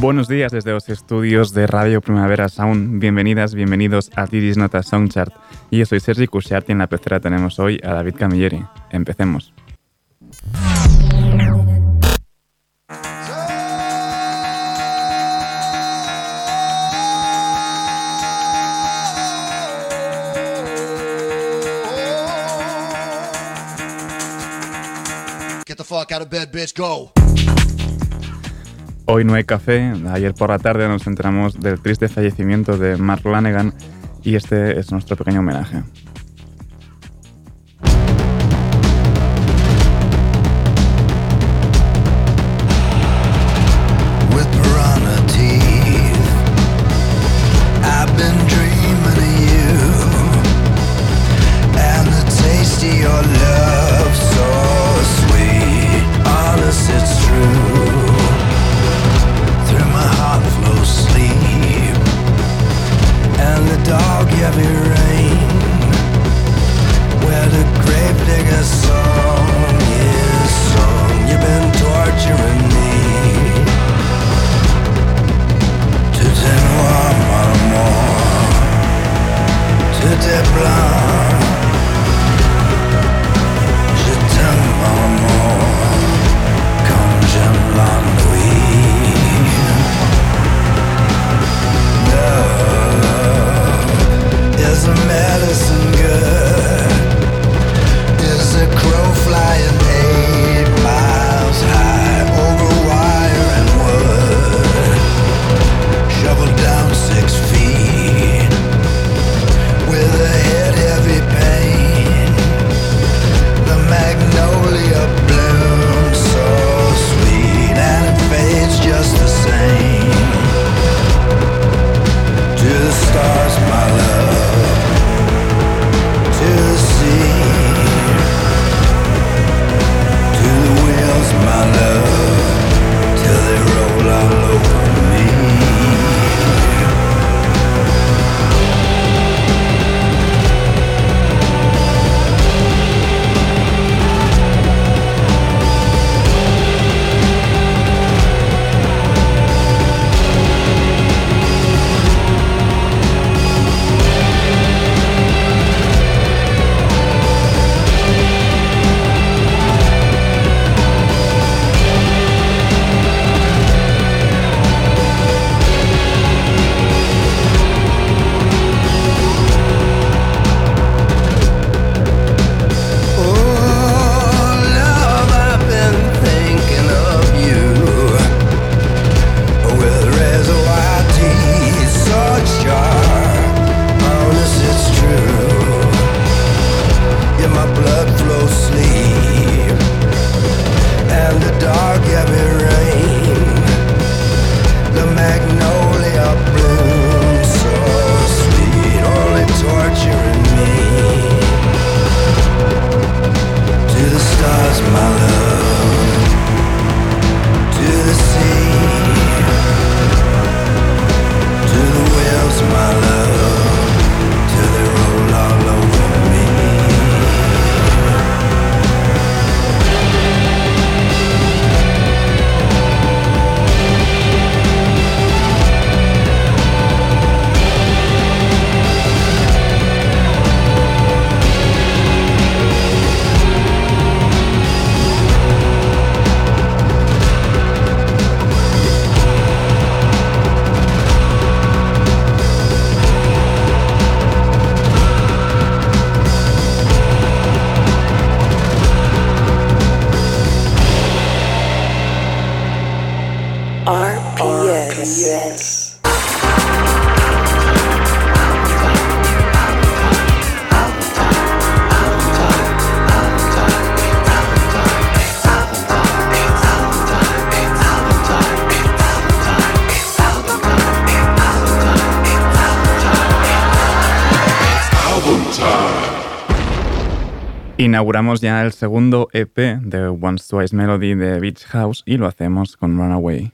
Buenos días desde los estudios de Radio Primavera Sound. Bienvenidas, bienvenidos a Didis Nota Soundchart. Y yo soy Sergi Cushart y en la pecera tenemos hoy a David Camilleri. Empecemos. Get the fuck out of bed, bitch, go. Hoy no hay café. Ayer por la tarde nos enteramos del triste fallecimiento de Mark Lanegan y este es nuestro pequeño homenaje. Inauguramos ya el segundo EP de Once Twice Melody de Beach House y lo hacemos con Runaway.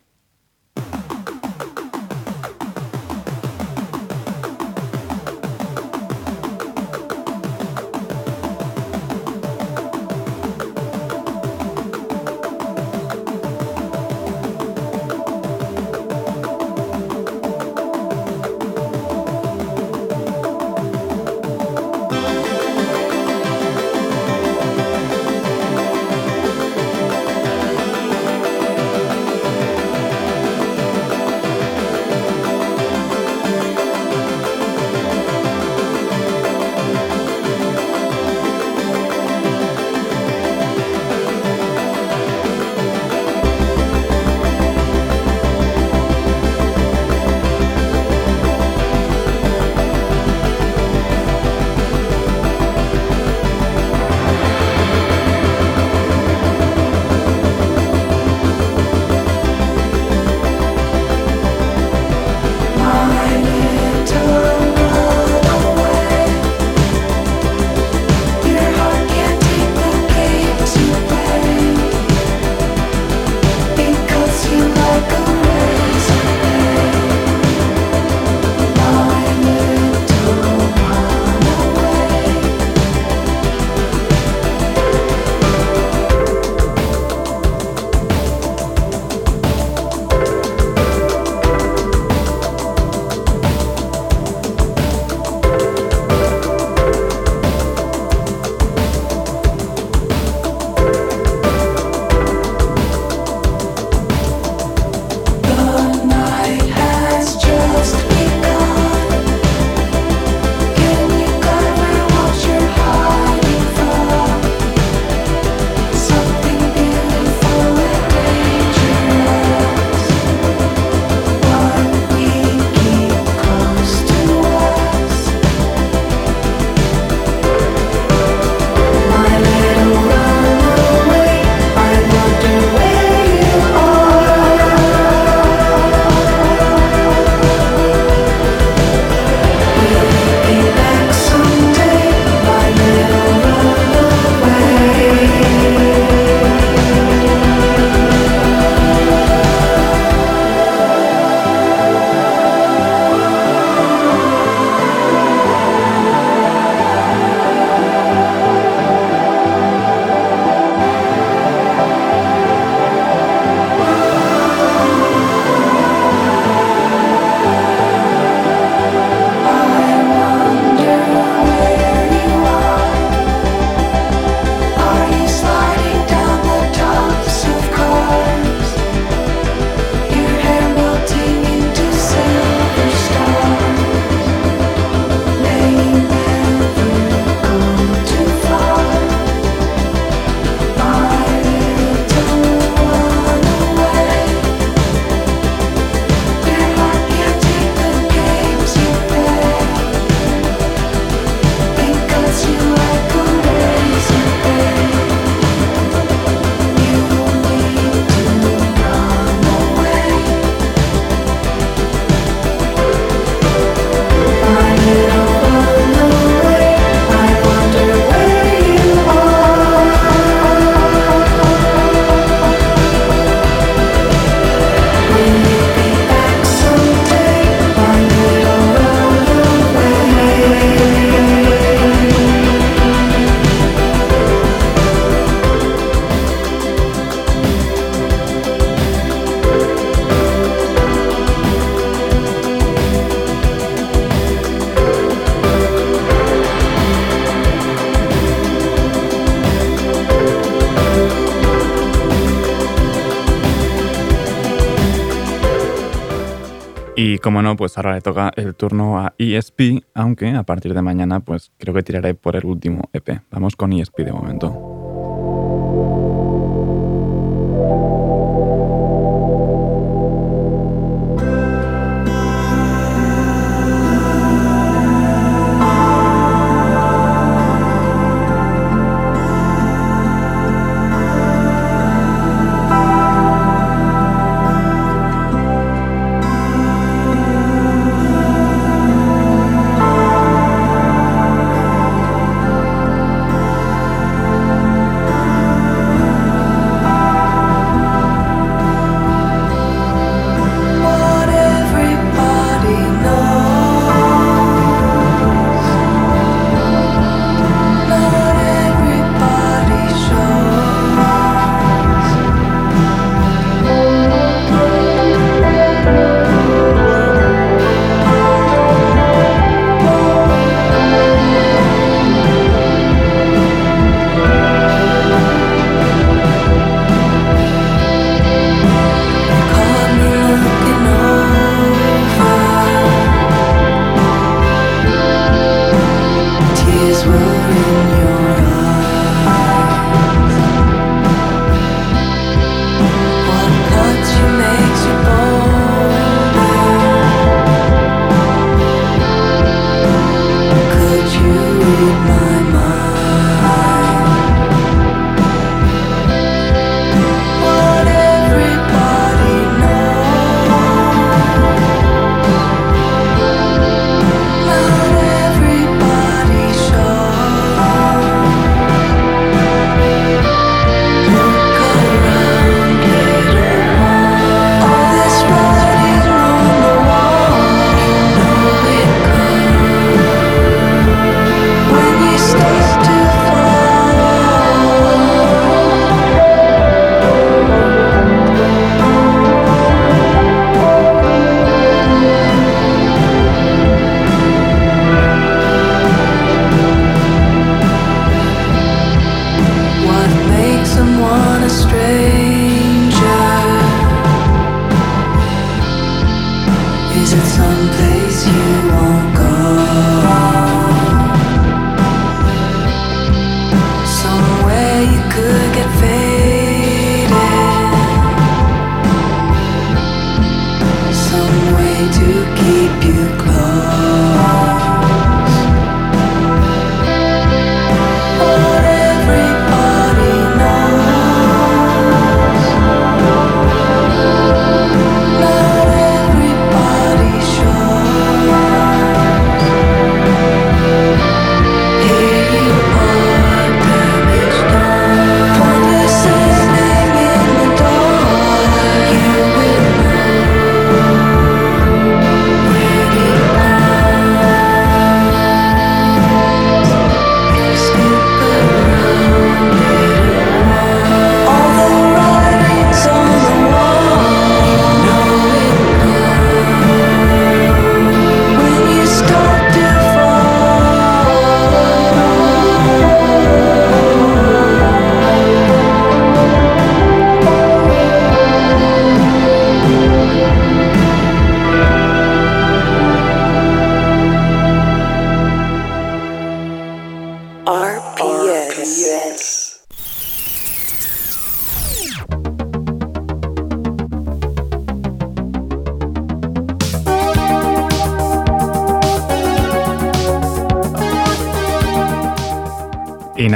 Como no, pues ahora le toca el turno a ESP, aunque a partir de mañana pues creo que tiraré por el último EP. Vamos con ESP de momento.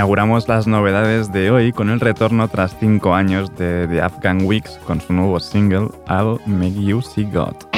Inauguramos las novedades de hoy con el retorno tras cinco años de The Afghan Weeks con su nuevo single I'll Make You See God.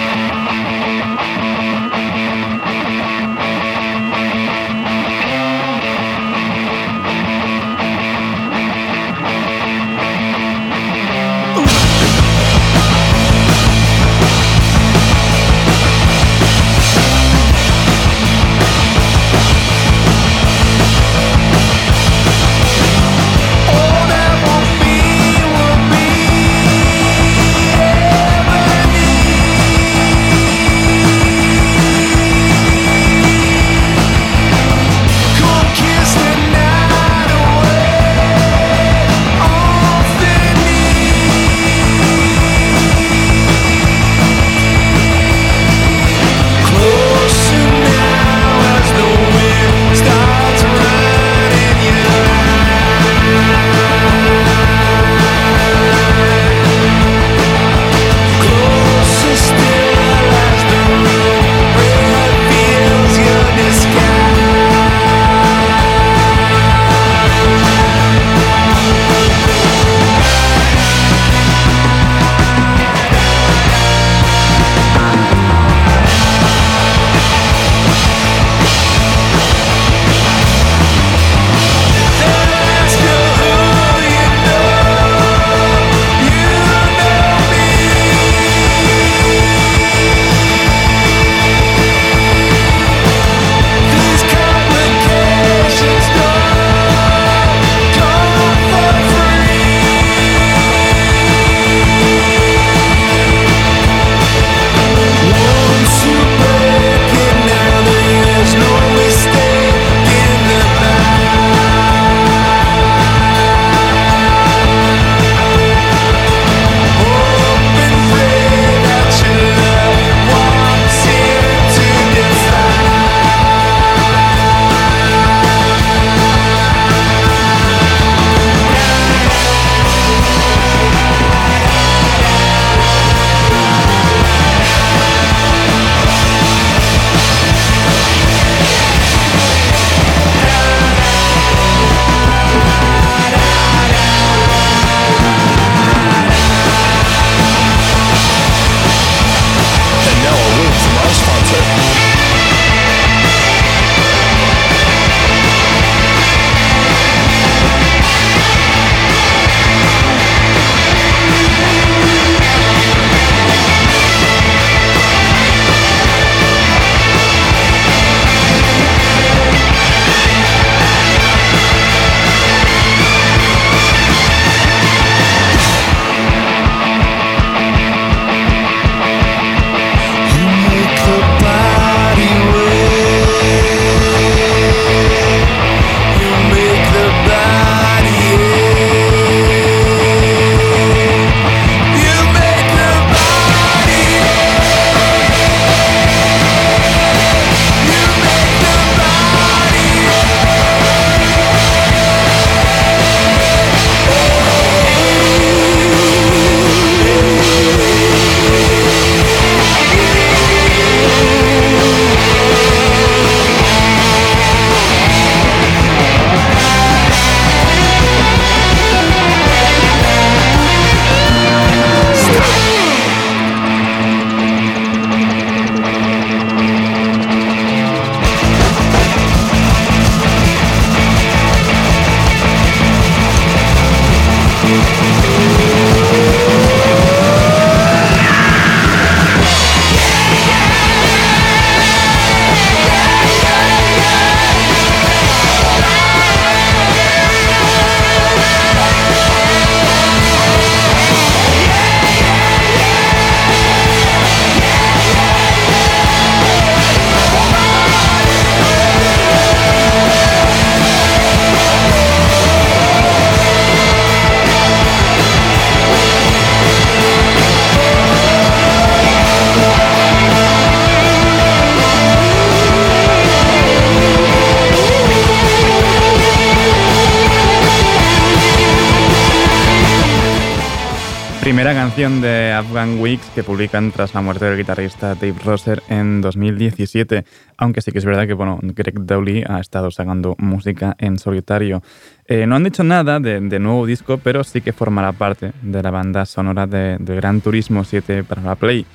De Afghan Weeks que publican tras la muerte del guitarrista Dave Rosser en 2017, aunque sí que es verdad que bueno, Greg Dowley ha estado sacando música en solitario. Eh, no han dicho nada de, nuevo disco, pero sí que formará parte de la banda sonora de, de Gran Turismo 7 para la Play.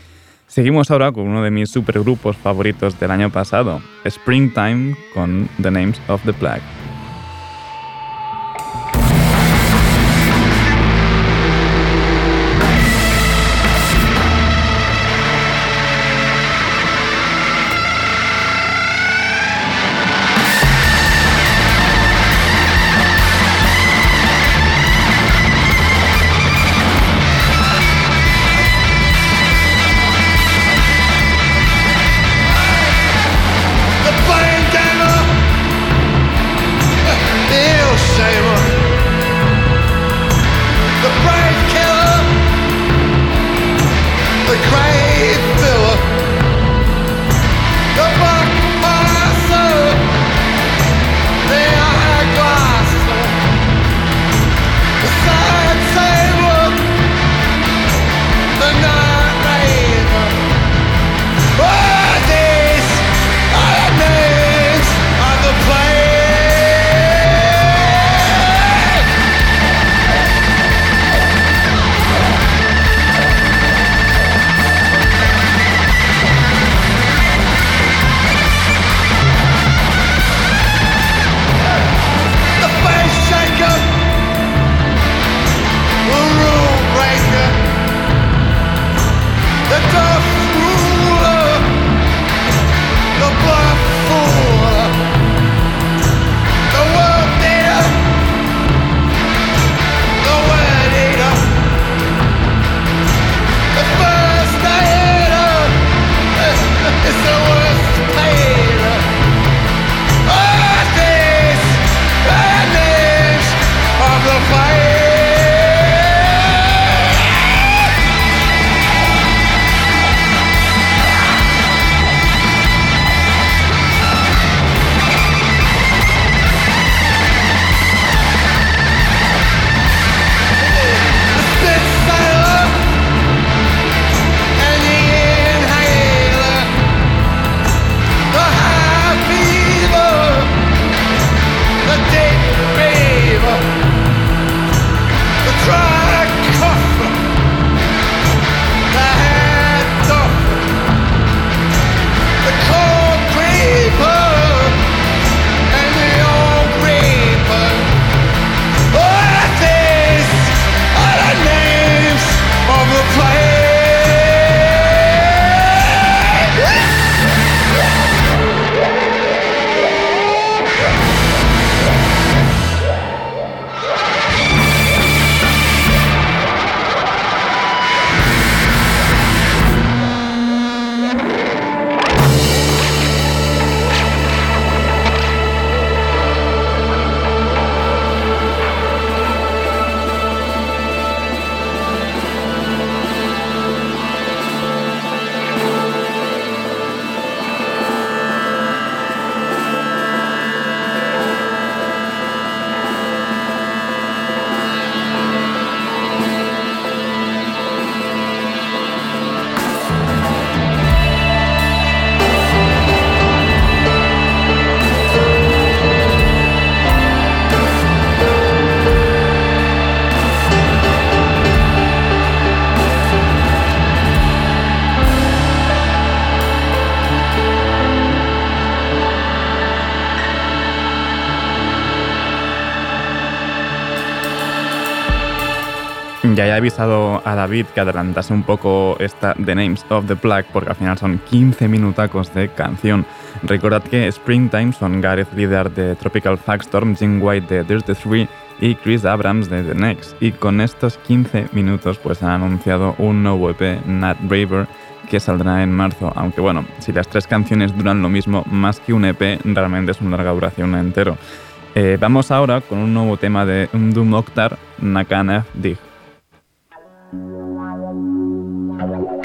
Seguimos ahora con uno de mis supergrupos favoritos del año pasado, Springtime con The Names of the Plague. He avisado a David que adelantase un poco esta The Names of the Plague porque al final son 15 minutacos de canción. Recordad que Springtime son Gareth Leader de Tropical Fagstorm, Jim White de There's the Three y Chris Abrams de The Next. Y con estos 15 minutos pues han anunciado un nuevo EP, Nat Braver, que saldrá en marzo. Aunque bueno, si las tres canciones duran lo mismo, más que un EP, realmente es una larga duración entero. Eh, vamos ahora con un nuevo tema de Doom Octar, Nakana Dig. Thank you.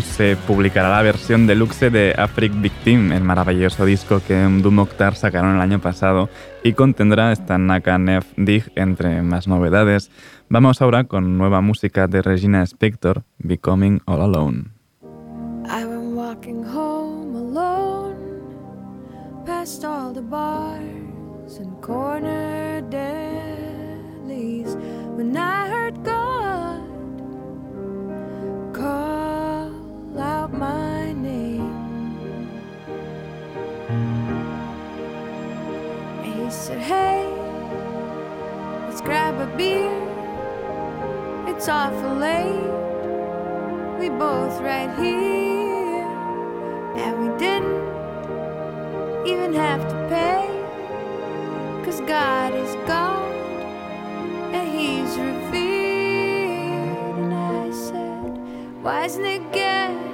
Se publicará la versión deluxe de Afric Victim, el maravilloso disco que Doom Mokhtar sacaron el año pasado y contendrá esta Naka Nef Dig entre más novedades. Vamos ahora con nueva música de Regina Spector, Becoming All Alone. I'm walking home alone, past all the bars and corner delis when I heard said, Hey, let's grab a beer. It's awful late. We both right here. And we didn't even have to pay. Cause God is God and He's revealed. And I said, why doesn't it get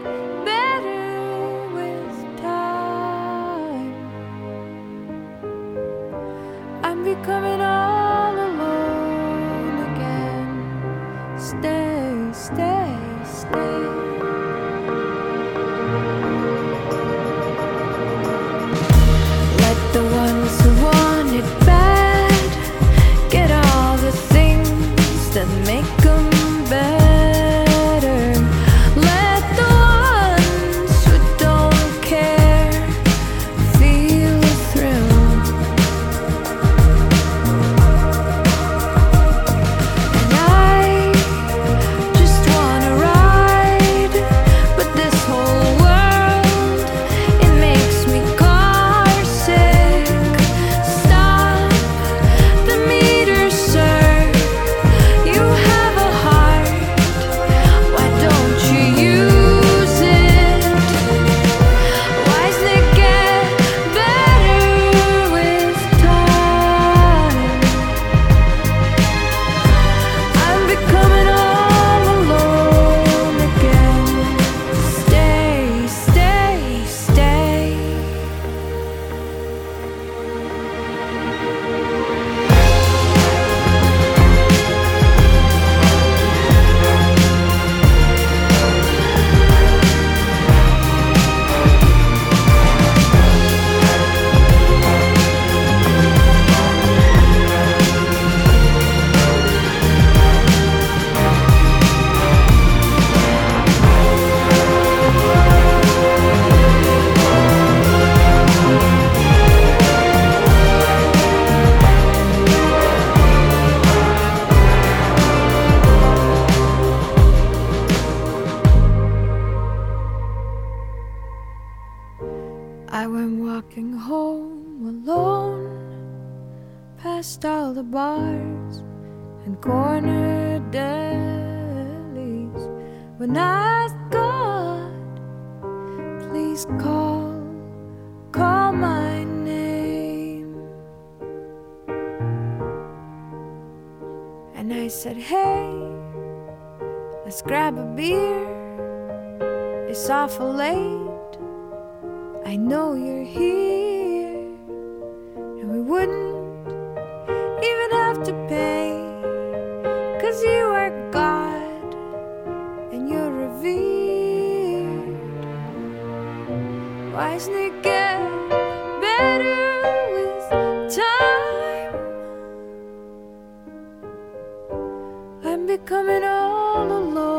becoming all alone.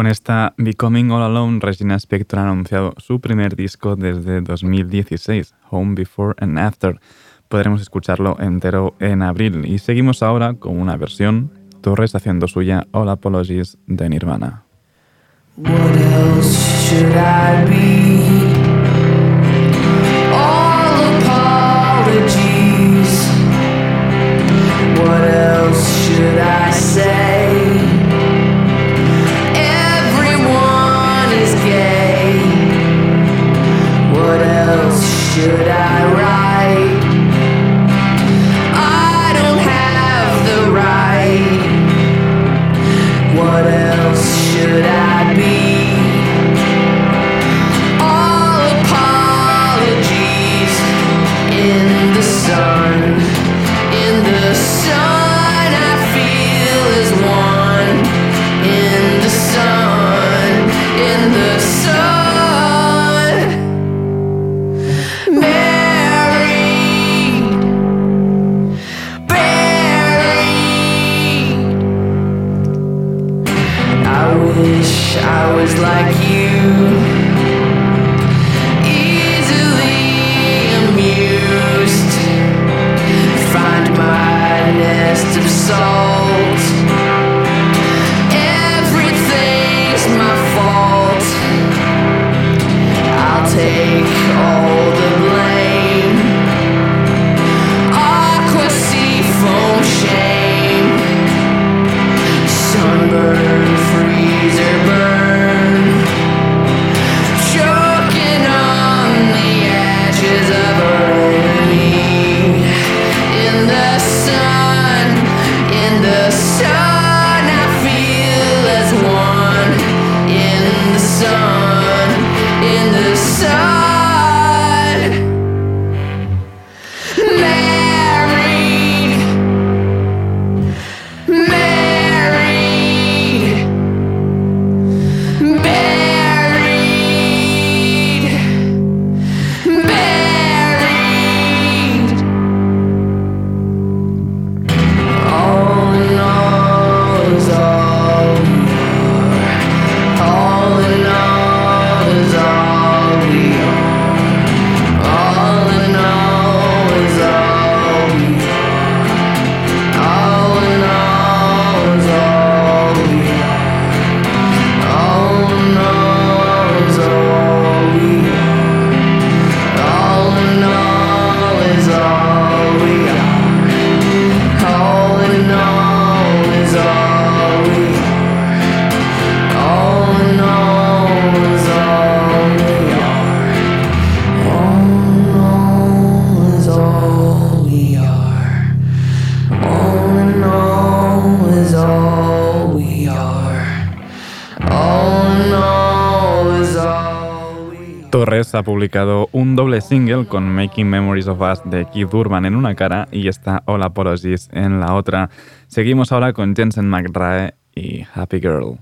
Con esta Becoming All Alone, Regina Spector ha anunciado su primer disco desde 2016, Home Before and After. Podremos escucharlo entero en abril y seguimos ahora con una versión, Torres haciendo suya All Apologies de Nirvana. should I write? I don't have the right. What else should I? Ha publicado un doble single con Making Memories of Us de Keith Urban en una cara y está All Apologies en la otra. Seguimos ahora con Jensen McRae y Happy Girl.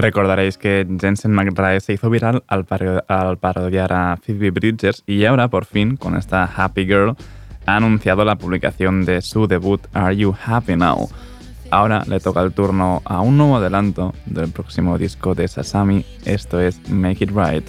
Recordaréis que Jensen McRae se hizo viral al, parodiar a Phoebe Bridgers y ahora por fin con esta Happy Girl ha anunciado la publicación de su debut Are You Happy Now? Ahora le toca el turno a un nuevo adelanto del próximo disco de Sasami, esto es Make It Right.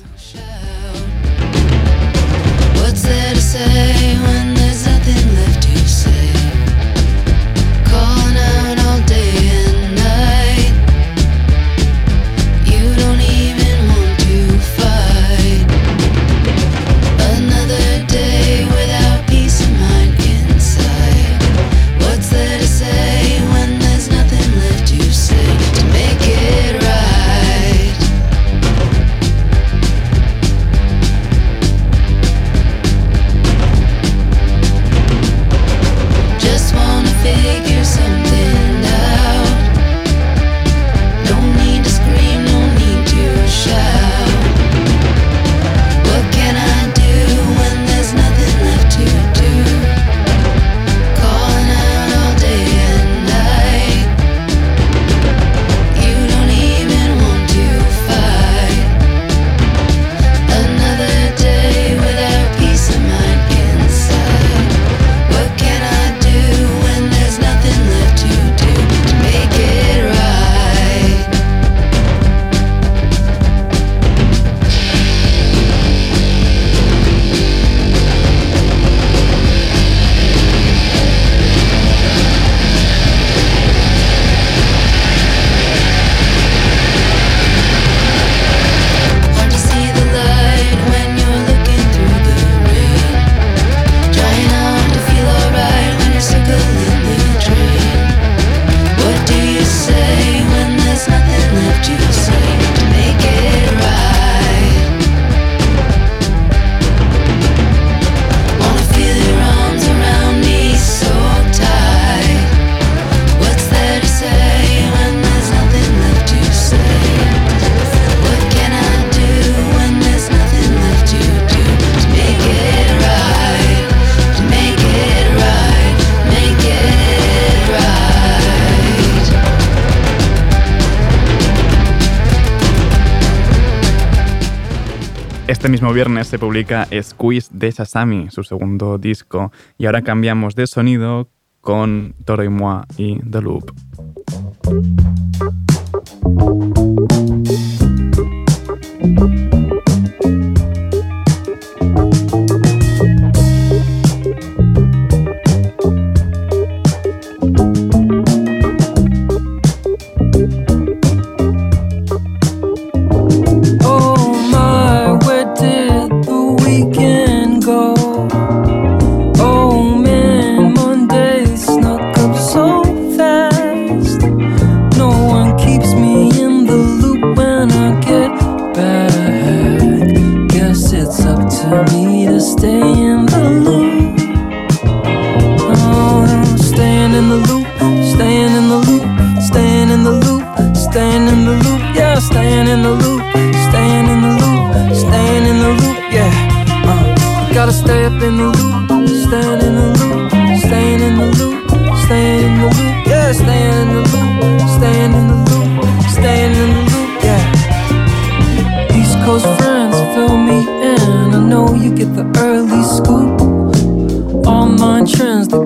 Este mismo viernes se publica Squeeze de Sasami, su segundo disco, y ahora cambiamos de sonido con Toro y Moi y The Loop.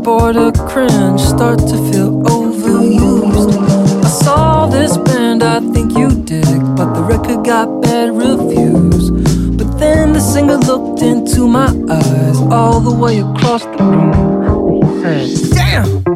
bored cringe, start to feel overused. I saw this band I think you dig, but the record got bad reviews. But then the singer looked into my eyes all the way across the room and he said, Damn!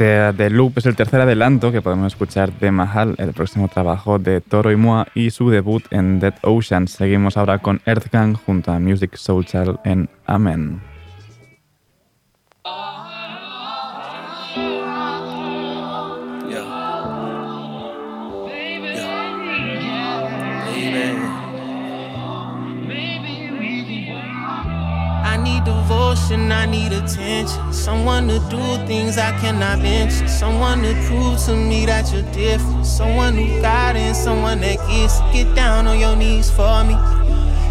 Este The Loop es el tercer adelanto que podemos escuchar de Mahal, el próximo trabajo de Toro y Moa y su debut en Dead Ocean. Seguimos ahora con Earthgang junto a Music Soul Child en Amen. Devotion, I need attention. Someone to do things I cannot mention. Someone to prove to me that you're different. Someone who guiding, someone that gets. Get down on your knees for me.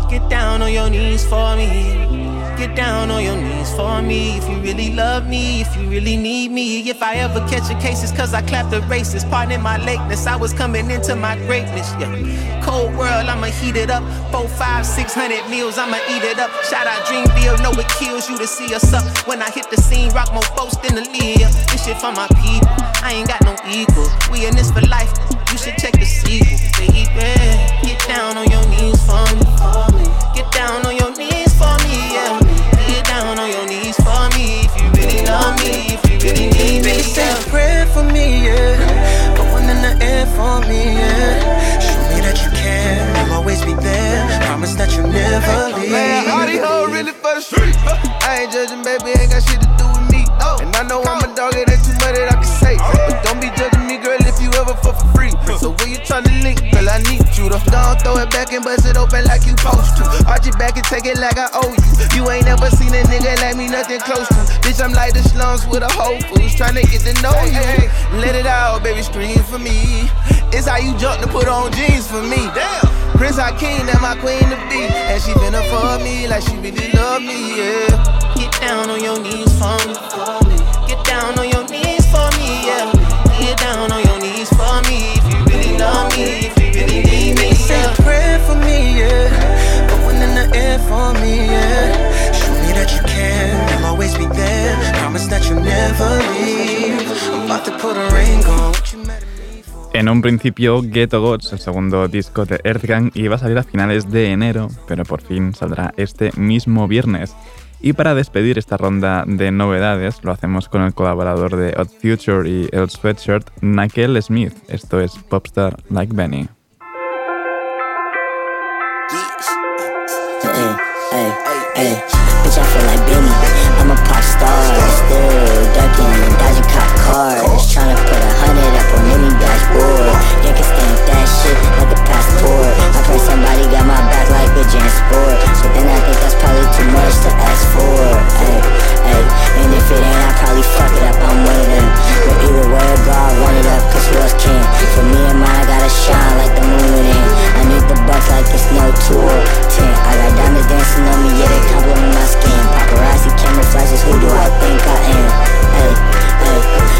Get down on your knees for me. Get down on your knees for me if you really love me, if you really need me. If I ever catch a case, it's cause I clapped the racist. Pardon my lateness, I was coming into my greatness. Yeah. Cold world, I'ma heat it up. Four, five, six hundred meals, I'ma eat it up. Shout out Dreamville, know it kills you to see us up. When I hit the scene, rock more post than the lead. This shit for my people, I ain't got no equal. We in this for life, you should check the sequel. Baby, get down on your knees for me. Get down on your for me, yeah. Show me that you care, I'll always be there. Promise that you'll never leave. Man, all these hoes really for the street. I ain't judging, baby, ain't got shit to do with me. And I know I'm a dog, it ain't too much that I can say. But don't be judging me, girl, if you ever fuck for free. So when you tryna link, girl, I need you to don't throw it back and bust it open like you supposed to. Arch it back and take it like I owe you. You ain't never seen me, nothing close to. Bitch, I'm like the slums with a whole fools tryna get to know you. Let it out, baby, scream for me. It's how you jump to put on jeans for me. Damn. Prince Hakeem, that my queen to be. And she finna for me like she really love me, yeah. Get down on your knees for me. Get down on your En un principio, Ghetto Gods, el segundo disco de Earthgang, iba a salir a finales de enero, pero por fin saldrá este mismo viernes. Y para despedir esta ronda de novedades, lo hacemos con el colaborador de Odd Future y El Sweatshirt, Nakel Smith. Esto es Popstar Like Benny. I'm a pop star, still ducking, dodging cop cars. Tryna put a hundred up on any dashboard. Yeah, shit like a passport. I pray somebody got my back like a Jan Sport. But then I think that's probably too much to ask for. Hey, hey, and if it ain't, I probably fuck it up. I'm one of them. But either way, God it up, cause who else can? For me and mine, I gotta shine like the moon in. I need the bucks like it's no tour. Ten, I got diamonds dancing on me, yeah, they compliment my skin. Paparazzi camera flashes, who do I think I am? Hey,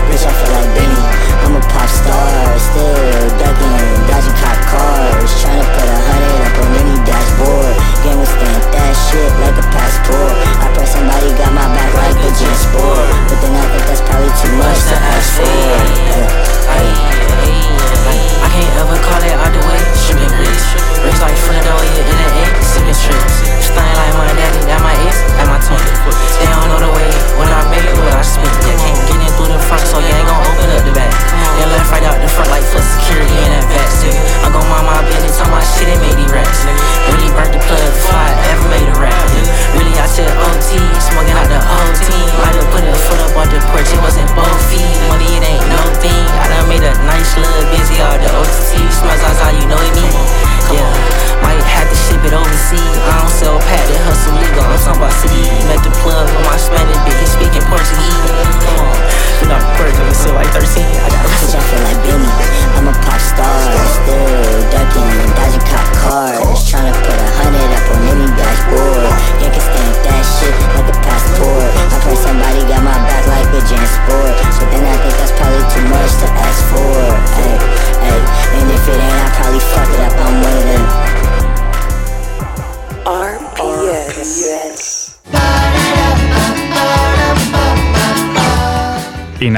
bitch, I feel like Benny. I'm a pop star, still ducking, dodging cop cars. trying to put a hundred up on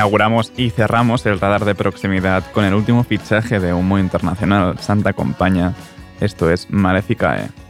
Inauguramos y cerramos el radar de proximidad con el último fichaje de humo internacional, Santa Compaña. Esto es Maleficae.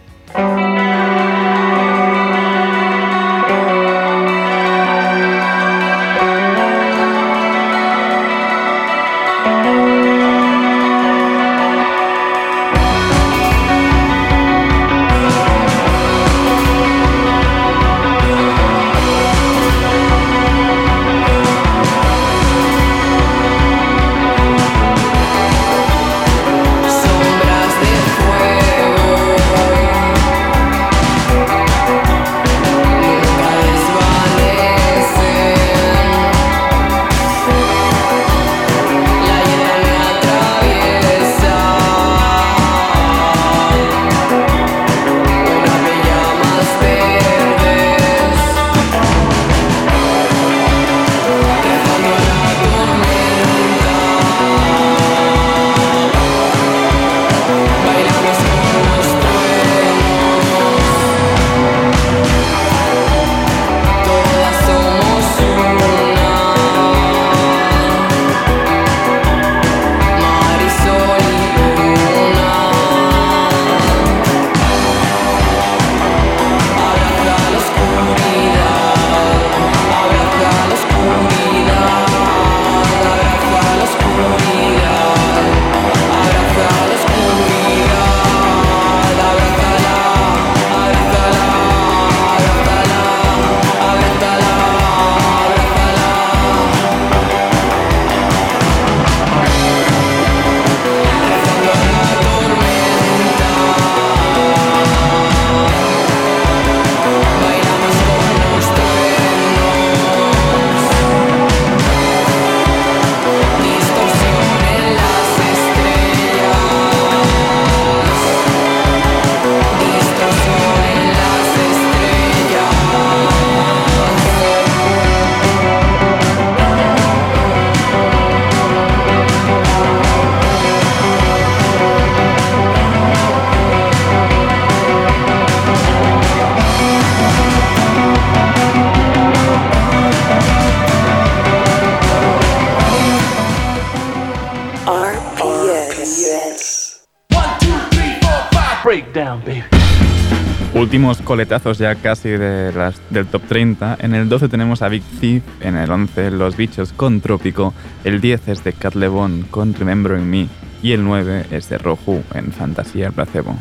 Últimos coletazos ya casi de las- del top 30. En el 12 tenemos a Big Thief, en el 11 Los Bichos con Trópico, el 10 es de Cat Lebon con Remembering Me y el 9 es de Roju en Fantasía Placebo.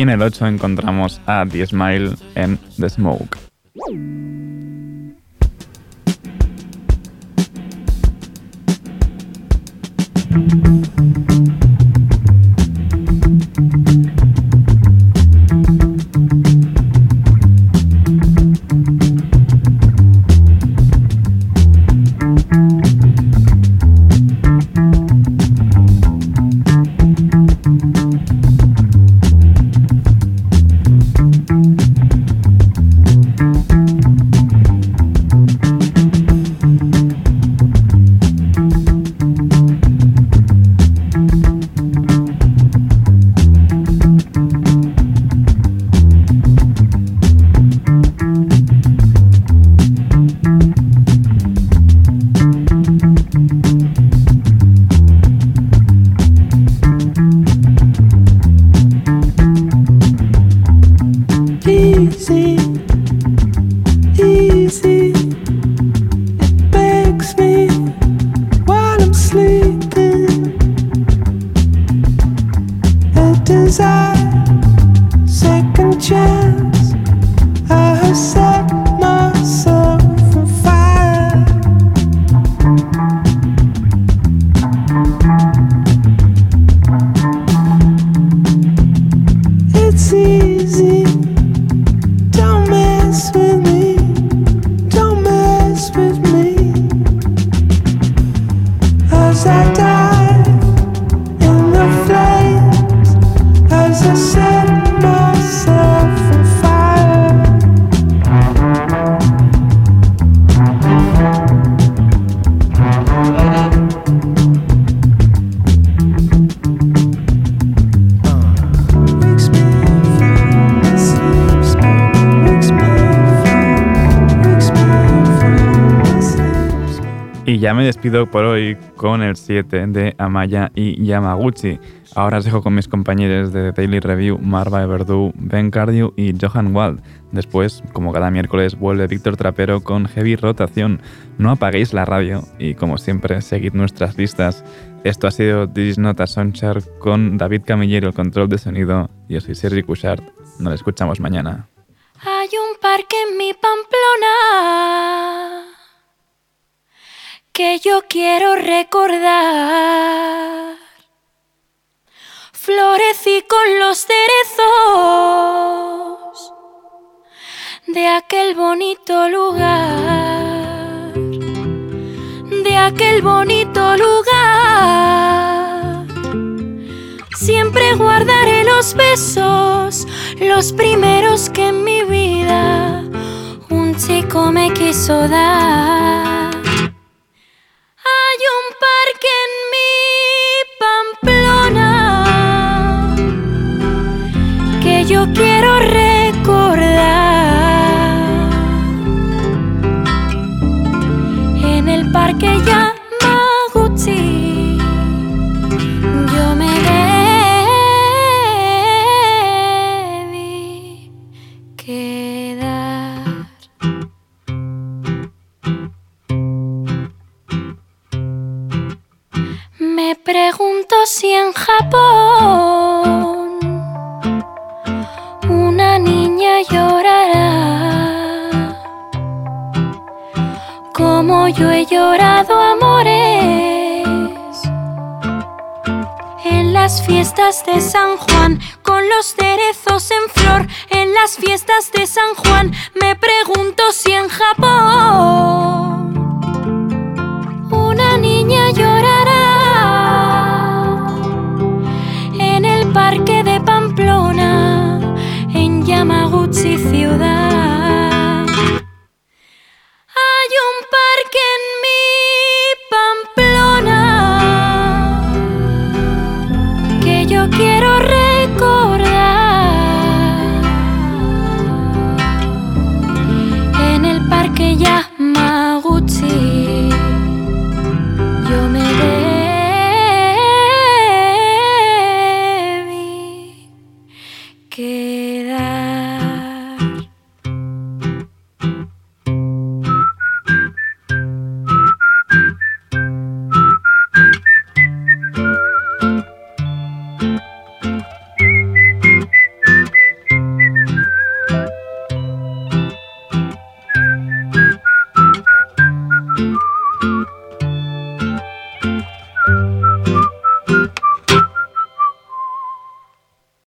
Y en el 8 encontramos a The Smile en The Smoke. Ya me despido por hoy con el 7 de Amaya y Yamaguchi. Ahora os dejo con mis compañeros de Daily Review, Marva Verdú, Ben Cardio y Johan Wald. Después, como cada miércoles, vuelve Víctor Trapero con Heavy Rotación. No apaguéis la radio y, como siempre, seguid nuestras listas. Esto ha sido This is Not a Soundchart con David Camillero, el control de sonido. Yo soy Sergi Cushart. Nos escuchamos mañana. Hay un parque en mi Pamplona que yo quiero recordar. Florecí con los cerezos de aquel bonito lugar, de aquel bonito lugar. Siempre guardaré los besos, los primeros que en mi vida un chico me quiso dar. Hay un parque en si en Japón